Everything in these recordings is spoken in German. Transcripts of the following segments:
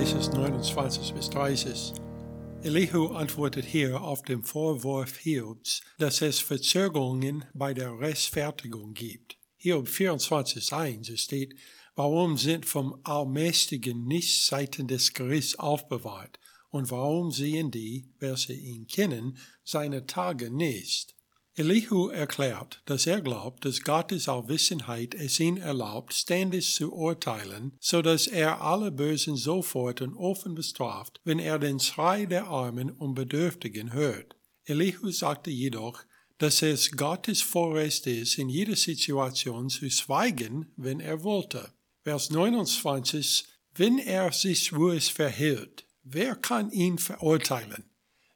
29 bis 30. Elihu antwortet hier auf den Vorwurf Hiobs, dass es Verzögerungen bei der Rechtfertigung gibt. Hiob 24,1 steht, warum sind vom Allmächtigen nicht Seiten des Gerichts aufbewahrt und warum sehen die, welche ihn kennen, seine Tage nicht? Elihu erklärt, dass er glaubt, dass Gottes Allwissenheit es ihm erlaubt, ständig zu urteilen, so dass er alle Bösen sofort und offen bestraft, wenn er den Schrei der Armen und Bedürftigen hört. Elihu sagte jedoch, dass es Gottes Vorrecht ist, in jeder Situation zu schweigen, wenn er wollte. Vers 29, wenn er sich ruhig verhält, wer kann ihn verurteilen?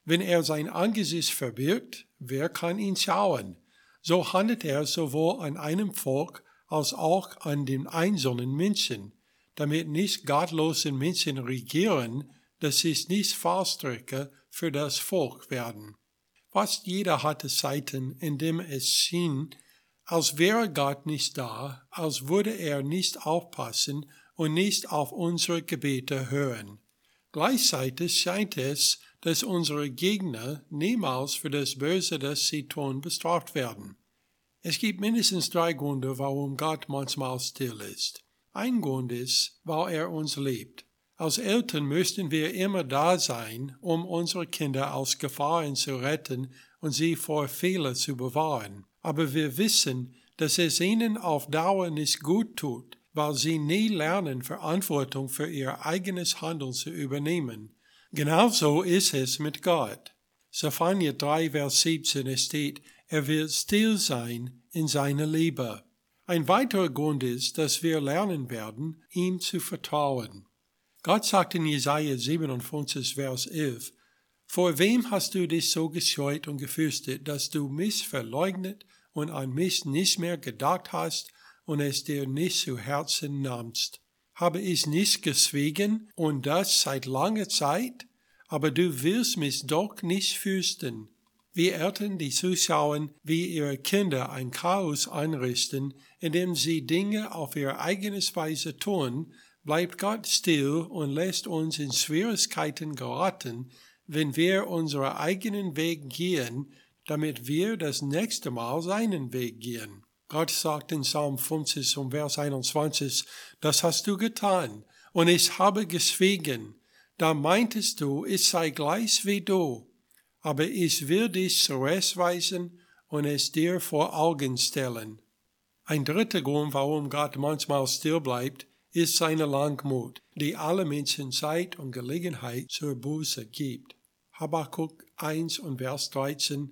Wenn er sein Angesicht verbirgt, wer kann ihn schauen? So handelt er sowohl an einem Volk als auch an den einzelnen Menschen, damit nicht gottlose Menschen regieren, dass sie nicht Fallstrecke für das Volk werden. Fast jeder hatte Zeiten, in dem es schien, als wäre Gott nicht da, als würde er nicht aufpassen und nicht auf unsere Gebete hören. Gleichzeitig scheint es, dass unsere Gegner niemals für das Böse, das sie tun, bestraft werden. Es gibt mindestens drei Gründe, warum Gott manchmal still ist. Ein Grund ist, weil er uns liebt. Als Eltern müssten wir immer da sein, um unsere Kinder aus Gefahren zu retten und sie vor Fehler zu bewahren. Aber wir wissen, dass es ihnen auf Dauer nicht gut tut, weil sie nie lernen, Verantwortung für ihr eigenes Handeln zu übernehmen. Genauso ist es mit Gott. Zephania 3, Vers 17 steht, er wird still sein in seiner Liebe. Ein weiterer Grund ist, dass wir lernen werden, ihm zu vertrauen. Gott sagt in Jesaja 57, Vers 11, Vor wem hast du dich so gescheut und gefürchtet, dass du mich verleugnet und an mich nicht mehr gedacht hast und es dir nicht zu Herzen nahmst? habe ich nicht geschwiegen und das seit langer Zeit? Aber du willst mich doch nicht fürchten. Wie Eltern, die zuschauen, wie ihre Kinder ein Chaos einrichten, indem sie Dinge auf ihre eigene Weise tun, bleibt Gott still und lässt uns in Schwierigkeiten geraten, wenn wir unseren eigenen Weg gehen, damit wir das nächste Mal seinen Weg gehen. Gott sagt in Psalm 50 um Vers 21, das hast du getan, und ich habe geschwiegen. Da meintest du, ich sei gleich wie du, aber ich will dich zurechtweisen und es dir vor Augen stellen. Ein dritter Grund, warum Gott manchmal still bleibt, ist seine Langmut, die alle Menschen Zeit und Gelegenheit zur Buße gibt. Habakkuk 1 und Vers 13.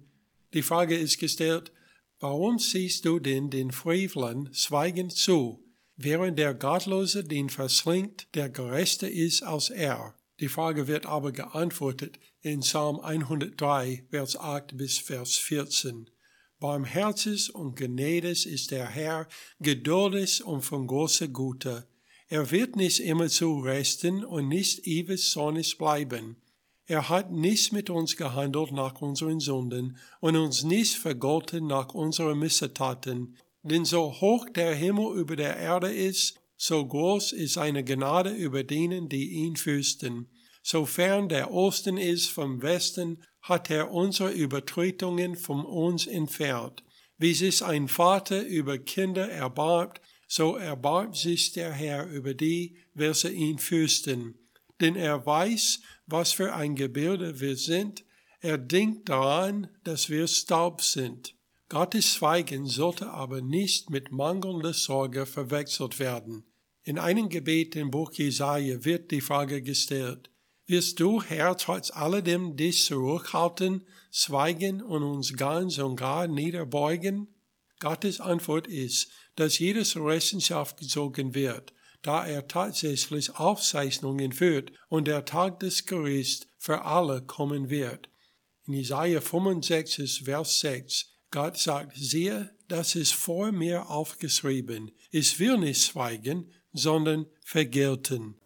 Die Frage ist gestellt, Warum siehst du denn den Frevlern schweigend zu, während der Gottlose den verschlingt, der gerechter ist als er? Die Frage wird aber geantwortet in Psalm 103, Vers 8 bis Vers 14. Barmherzig und gnädig ist der Herr, geduldig und von großer Güte. Er wird nicht immer zu resten und nicht ewig sonnig bleiben. Er hat nicht mit uns gehandelt nach unseren Sünden und uns nicht vergolten nach unseren Missetaten. Denn so hoch der Himmel über der Erde ist, so groß ist seine Gnade über denen, die ihn fürchten. Sofern der Osten ist vom Westen, hat er unsere Übertretungen von uns entfernt. Wie sich ein Vater über Kinder erbarmt, so erbarmt sich der Herr über die, welche ihn fürchten. Denn er weiß, was für ein Gebilde wir sind. Er denkt daran, dass wir Staub sind. Gottes Schweigen sollte aber nicht mit mangelnder Sorge verwechselt werden. In einem Gebet im Buch Jesaja wird die Frage gestellt, wirst du, Herr, trotz alledem dich zurückhalten, schweigen und uns ganz und gar niederbeugen? Gottes Antwort ist, dass jedes Rechenschaft gezogen wird da er tatsächlich Aufzeichnungen führt und der Tag des Gerichts für alle kommen wird. In Isaiah 65, Vers 6, Gott sagt, siehe, das ist vor mir aufgeschrieben. Ich will nicht schweigen, sondern vergelten.